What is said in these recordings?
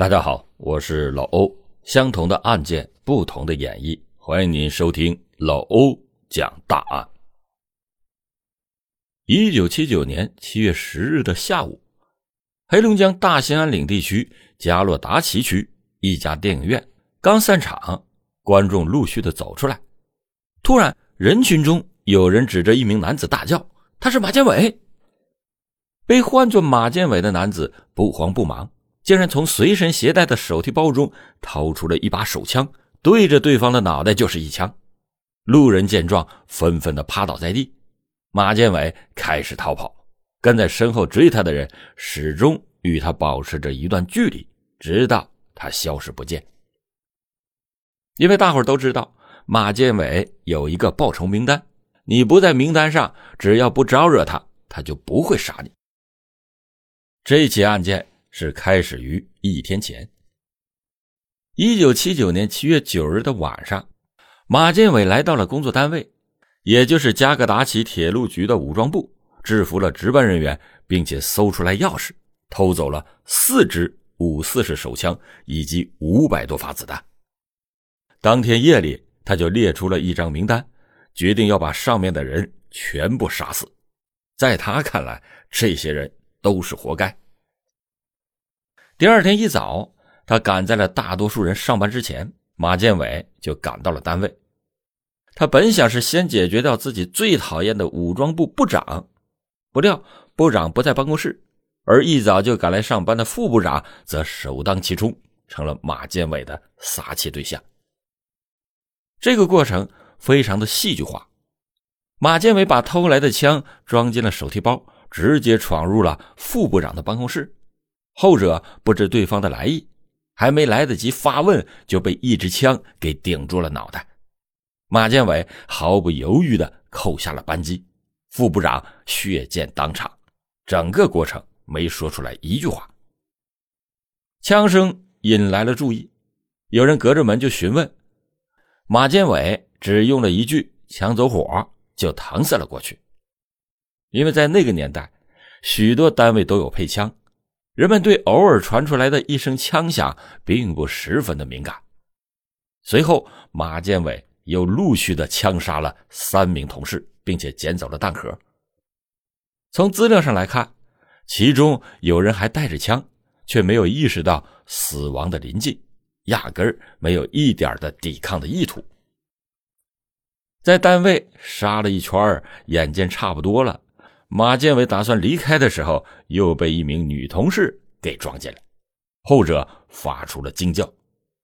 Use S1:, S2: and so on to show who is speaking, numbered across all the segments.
S1: 大家好，我是老欧。相同的案件，不同的演绎，欢迎您收听老欧讲大案。一九七九年七月十日的下午，黑龙江大兴安岭地区加洛达旗区一家电影院刚散场，观众陆续的走出来，突然人群中有人指着一名男子大叫：“他是马建伟！”被唤作马建伟的男子不慌不忙。竟然从随身携带的手提包中掏出了一把手枪，对着对方的脑袋就是一枪。路人见状，纷纷的趴倒在地。马建伟开始逃跑，跟在身后追他的人始终与他保持着一段距离，直到他消失不见。因为大伙都知道马建伟有一个报仇名单，你不在名单上，只要不招惹他，他就不会杀你。这起案件。是开始于一天前，一九七九年七月九日的晚上，马建伟来到了工作单位，也就是加格达奇铁路局的武装部，制服了值班人员，并且搜出来钥匙，偷走了四支五四式手枪以及五百多发子弹。当天夜里，他就列出了一张名单，决定要把上面的人全部杀死。在他看来，这些人都是活该。第二天一早，他赶在了大多数人上班之前，马建伟就赶到了单位。他本想是先解决掉自己最讨厌的武装部部长，不料部长不在办公室，而一早就赶来上班的副部长则首当其冲，成了马建伟的撒气对象。这个过程非常的戏剧化。马建伟把偷来的枪装进了手提包，直接闯入了副部长的办公室。后者不知对方的来意，还没来得及发问，就被一支枪给顶住了脑袋。马建伟毫不犹豫地扣下了扳机，副部长血溅当场，整个过程没说出来一句话。枪声引来了注意，有人隔着门就询问，马建伟只用了一句“枪走火”就搪塞了过去。因为在那个年代，许多单位都有配枪。人们对偶尔传出来的一声枪响并不十分的敏感。随后，马建伟又陆续的枪杀了三名同事，并且捡走了弹壳。从资料上来看，其中有人还带着枪，却没有意识到死亡的临近，压根儿没有一点的抵抗的意图。在单位杀了一圈，眼见差不多了。马建伟打算离开的时候，又被一名女同事给撞见了。后者发出了惊叫，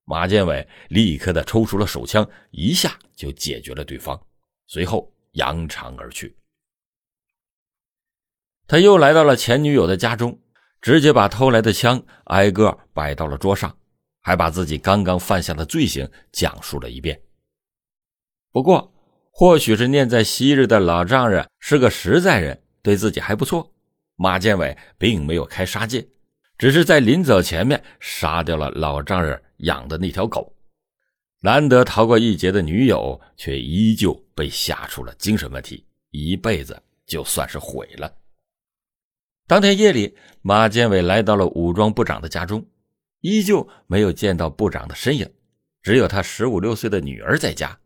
S1: 马建伟立刻的抽出了手枪，一下就解决了对方，随后扬长而去。他又来到了前女友的家中，直接把偷来的枪挨个摆到了桌上，还把自己刚刚犯下的罪行讲述了一遍。不过，或许是念在昔日的老丈人是个实在人。对自己还不错，马建伟并没有开杀戒，只是在临走前面杀掉了老丈人养的那条狗。难得逃过一劫的女友，却依旧被吓出了精神问题，一辈子就算是毁了。当天夜里，马建伟来到了武装部长的家中，依旧没有见到部长的身影，只有他十五六岁的女儿在家。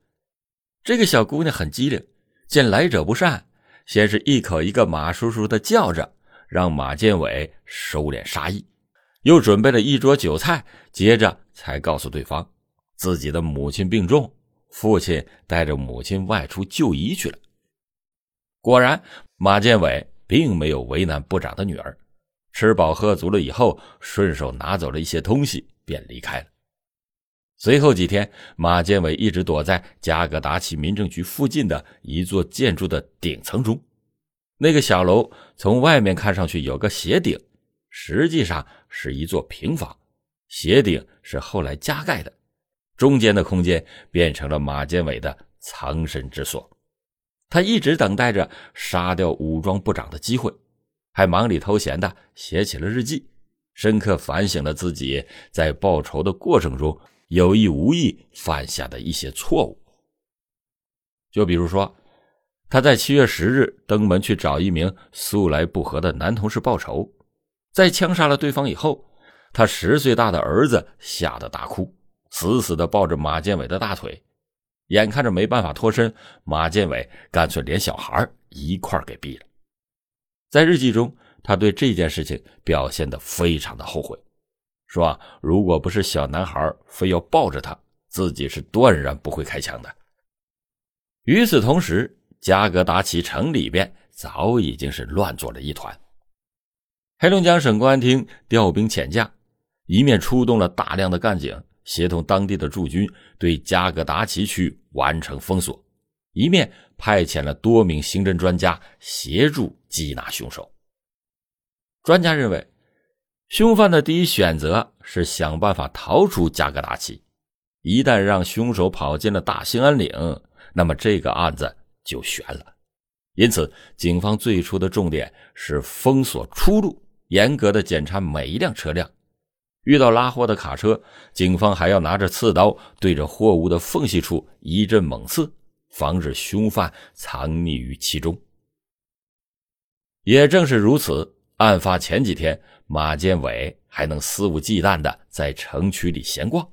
S1: 这个小姑娘很机灵，见来者不善。先是一口一个马叔叔的叫着，让马建伟收敛杀意，又准备了一桌酒菜，接着才告诉对方，自己的母亲病重，父亲带着母亲外出就医去了。果然，马建伟并没有为难部长的女儿，吃饱喝足了以后，顺手拿走了一些东西，便离开了。随后几天，马建伟一直躲在加格达奇民政局附近的一座建筑的顶层中。那个小楼从外面看上去有个斜顶，实际上是一座平房，斜顶是后来加盖的。中间的空间变成了马建伟的藏身之所。他一直等待着杀掉武装部长的机会，还忙里偷闲的写起了日记，深刻反省了自己在报仇的过程中有意无意犯下的一些错误。就比如说。他在七月十日登门去找一名素来不和的男同事报仇，在枪杀了对方以后，他十岁大的儿子吓得大哭，死死地抱着马建伟的大腿。眼看着没办法脱身，马建伟干脆连小孩一块给毙了。在日记中，他对这件事情表现得非常的后悔，说如果不是小男孩非要抱着他，自己是断然不会开枪的。与此同时，加格达奇城里边早已经是乱作了一团。黑龙江省公安厅调兵遣将，一面出动了大量的干警，协同当地的驻军对加格达奇区完成封锁，一面派遣了多名刑侦专家协助缉拿凶手。专家认为，凶犯的第一选择是想办法逃出加格达奇，一旦让凶手跑进了大兴安岭，那么这个案子就悬了。因此，警方最初的重点是封锁出路。严格的检查每一辆车辆，遇到拉货的卡车，警方还要拿着刺刀对着货物的缝隙处一阵猛刺，防止凶犯藏匿于其中。也正是如此，案发前几天，马建伟还能肆无忌惮的在城区里闲逛。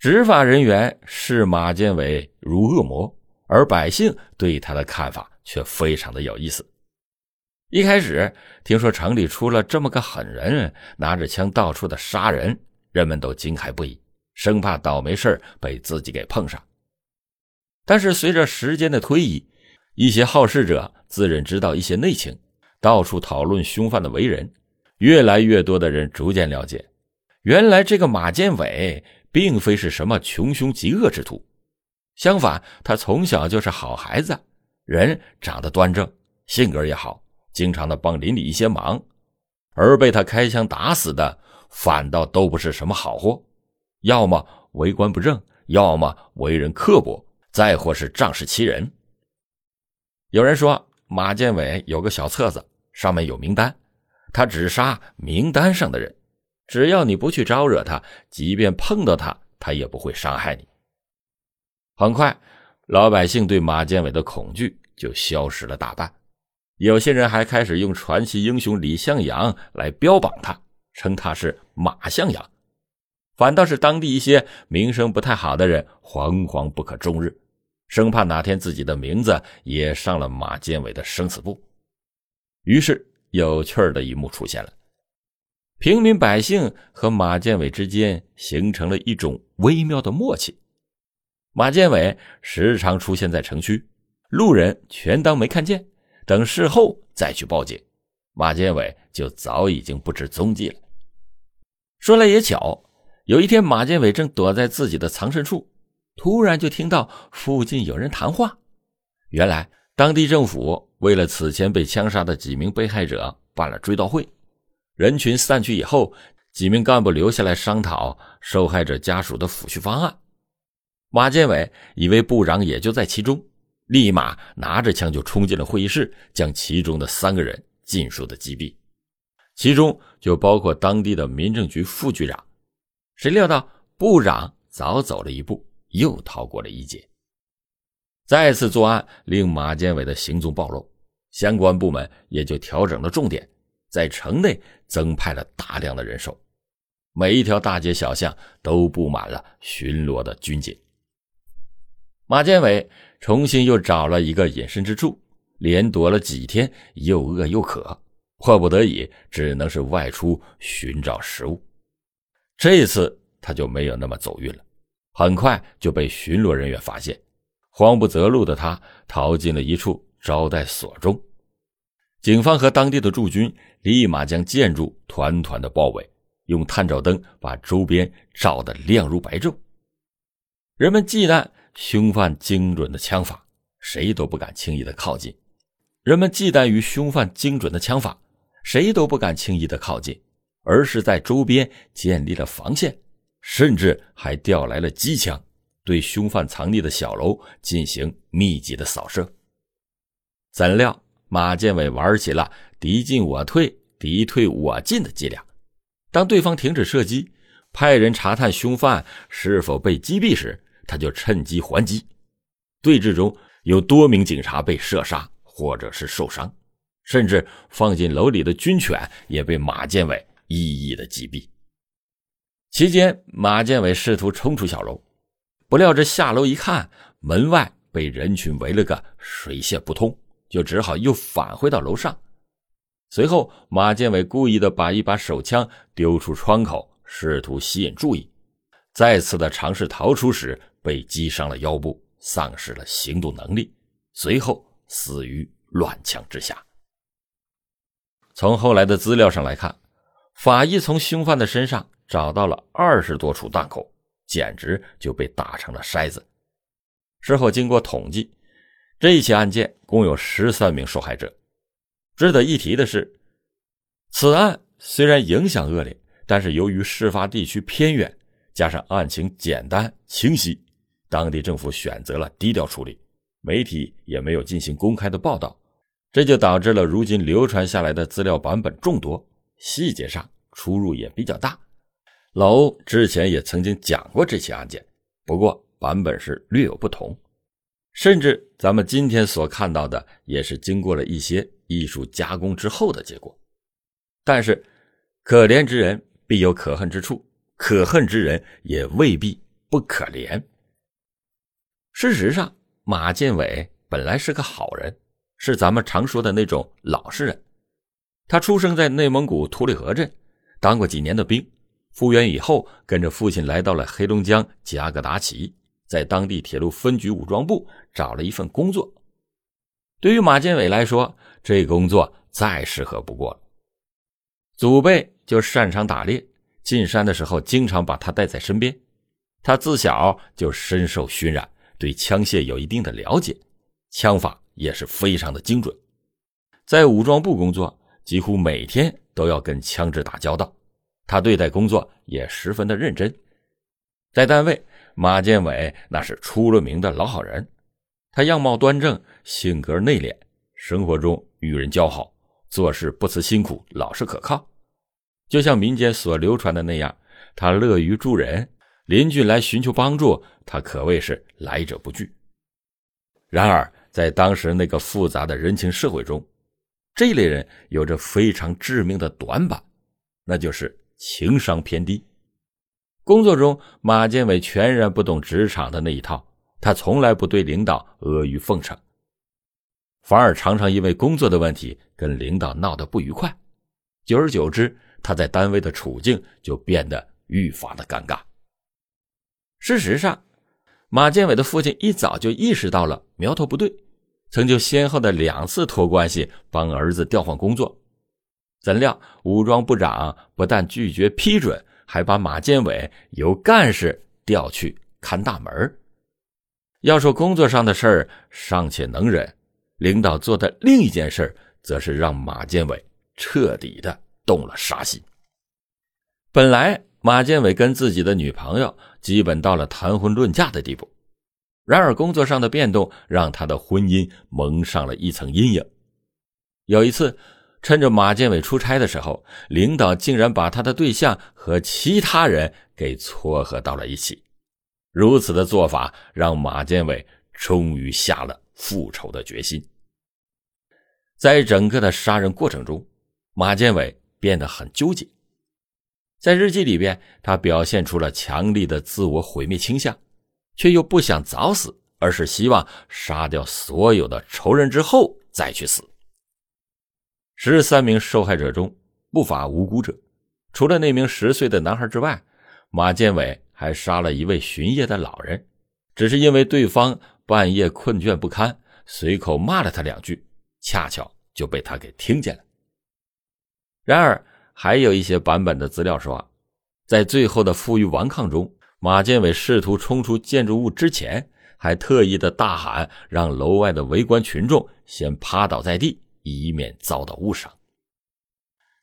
S1: 执法人员视马建伟如恶魔，而百姓对他的看法却非常的有意思。一开始听说城里出了这么个狠人，拿着枪到处的杀人，人们都惊骇不已，生怕倒霉事被自己给碰上。但是随着时间的推移，一些好事者自认知道一些内情，到处讨论凶犯的为人，越来越多的人逐渐了解，原来这个马建伟并非是什么穷凶极恶之徒，相反，他从小就是好孩子，人长得端正，性格也好。经常的帮邻里一些忙，而被他开枪打死的，反倒都不是什么好货，要么为官不正，要么为人刻薄，再或是仗势欺人。有人说马建伟有个小册子，上面有名单，他只杀名单上的人，只要你不去招惹他，即便碰到他，他也不会伤害你。很快，老百姓对马建伟的恐惧就消失了大半。有些人还开始用传奇英雄李向阳来标榜他，称他是马向阳，反倒是当地一些名声不太好的人惶惶不可终日，生怕哪天自己的名字也上了马建伟的生死簿。于是，有趣儿的一幕出现了：平民百姓和马建伟之间形成了一种微妙的默契。马建伟时常出现在城区，路人全当没看见。等事后再去报警，马建伟就早已经不知踪迹了。说来也巧，有一天马建伟正躲在自己的藏身处，突然就听到附近有人谈话。原来当地政府为了此前被枪杀的几名被害者办了追悼会，人群散去以后，几名干部留下来商讨受害者家属的抚恤方案。马建伟以为部长也就在其中。立马拿着枪就冲进了会议室，将其中的三个人尽数的击毙，其中就包括当地的民政局副局长。谁料到部长早走了一步，又逃过了一劫。再次作案令马建伟的行踪暴露，相关部门也就调整了重点，在城内增派了大量的人手，每一条大街小巷都布满了巡逻的军警。马建伟。重新又找了一个隐身之处，连躲了几天，又饿又渴，迫不得已，只能是外出寻找食物。这次他就没有那么走运了，很快就被巡逻人员发现，慌不择路的他逃进了一处招待所中。警方和当地的驻军立马将建筑团团的包围，用探照灯把周边照得亮如白昼。人们忌惮。凶犯精准的枪法，谁都不敢轻易的靠近。人们忌惮于凶犯精准的枪法，谁都不敢轻易的靠近，而是在周边建立了防线，甚至还调来了机枪，对凶犯藏匿的小楼进行密集的扫射。怎料马建伟玩起了敌进我退、敌退我进的伎俩。当对方停止射击，派人查探凶犯是否被击毙时，他就趁机还击，对峙中有多名警察被射杀或者是受伤，甚至放进楼里的军犬也被马建伟一一的击毙。期间，马建伟试图冲出小楼，不料这下楼一看，门外被人群围了个水泄不通，就只好又返回到楼上。随后，马建伟故意的把一把手枪丢出窗口，试图吸引注意。再次的尝试逃出时，被击伤了腰部，丧失了行动能力，随后死于乱枪之下。从后来的资料上来看，法医从凶犯的身上找到了二十多处弹孔，简直就被打成了筛子。事后经过统计，这一起案件共有十三名受害者。值得一提的是，此案虽然影响恶劣，但是由于事发地区偏远，加上案情简单清晰，当地政府选择了低调处理，媒体也没有进行公开的报道，这就导致了如今流传下来的资料版本众多，细节上出入也比较大。老欧之前也曾经讲过这起案件，不过版本是略有不同，甚至咱们今天所看到的也是经过了一些。艺术加工之后的结果，但是可怜之人必有可恨之处，可恨之人也未必不可怜。事实上，马建伟本来是个好人，是咱们常说的那种老实人。他出生在内蒙古图里河镇，当过几年的兵，复员以后跟着父亲来到了黑龙江加格达奇，在当地铁路分局武装部找了一份工作。对于马建伟来说，这工作再适合不过了。祖辈就擅长打猎，进山的时候经常把他带在身边。他自小就深受熏染，对枪械有一定的了解，枪法也是非常的精准。在武装部工作，几乎每天都要跟枪支打交道，他对待工作也十分的认真。在单位，马建伟那是出了名的老好人。他样貌端正，性格内敛，生活中与人交好，做事不辞辛苦，老实可靠。就像民间所流传的那样，他乐于助人，邻居来寻求帮助，他可谓是来者不拒。然而，在当时那个复杂的人情社会中，这类人有着非常致命的短板，那就是情商偏低。工作中，马建伟全然不懂职场的那一套。他从来不对领导阿谀奉承，反而常常因为工作的问题跟领导闹得不愉快。久而久之，他在单位的处境就变得愈发的尴尬。事实上，马建伟的父亲一早就意识到了苗头不对，曾就先后的两次托关系帮儿子调换工作。怎料武装部长不但拒绝批准，还把马建伟由干事调去看大门要说工作上的事儿尚且能忍，领导做的另一件事则是让马建伟彻底的动了杀心。本来马建伟跟自己的女朋友基本到了谈婚论嫁的地步，然而工作上的变动让他的婚姻蒙上了一层阴影。有一次，趁着马建伟出差的时候，领导竟然把他的对象和其他人给撮合到了一起。如此的做法让马建伟终于下了复仇的决心。在整个的杀人过程中，马建伟变得很纠结。在日记里边，他表现出了强力的自我毁灭倾向，却又不想早死，而是希望杀掉所有的仇人之后再去死。十三名受害者中不乏无辜者，除了那名十岁的男孩之外，马建伟。还杀了一位巡夜的老人，只是因为对方半夜困倦不堪，随口骂了他两句，恰巧就被他给听见了。然而，还有一些版本的资料说，在最后的负隅顽抗中，马建伟试图冲出建筑物之前，还特意的大喊，让楼外的围观群众先趴倒在地，以免遭到误伤。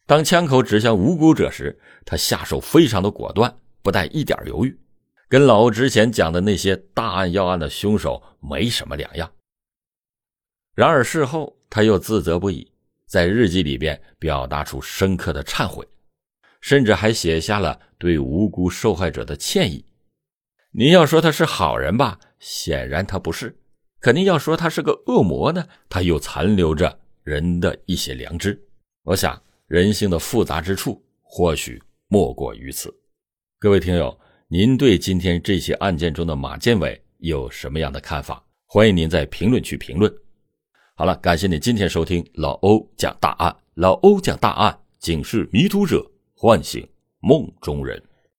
S1: 当枪口指向无辜者时，他下手非常的果断。不带一点犹豫，跟老欧之前讲的那些大案要案的凶手没什么两样。然而事后他又自责不已，在日记里边表达出深刻的忏悔，甚至还写下了对无辜受害者的歉意。您要说他是好人吧，显然他不是；肯定要说他是个恶魔呢，他又残留着人的一些良知。我想人性的复杂之处。或许莫过于此。各位听友，您对今天这些案件中的马建伟有什么样的看法？欢迎您在评论区评论。好了，感谢您今天收听老欧讲大案。老欧讲大案，警示迷途者，唤醒梦中人。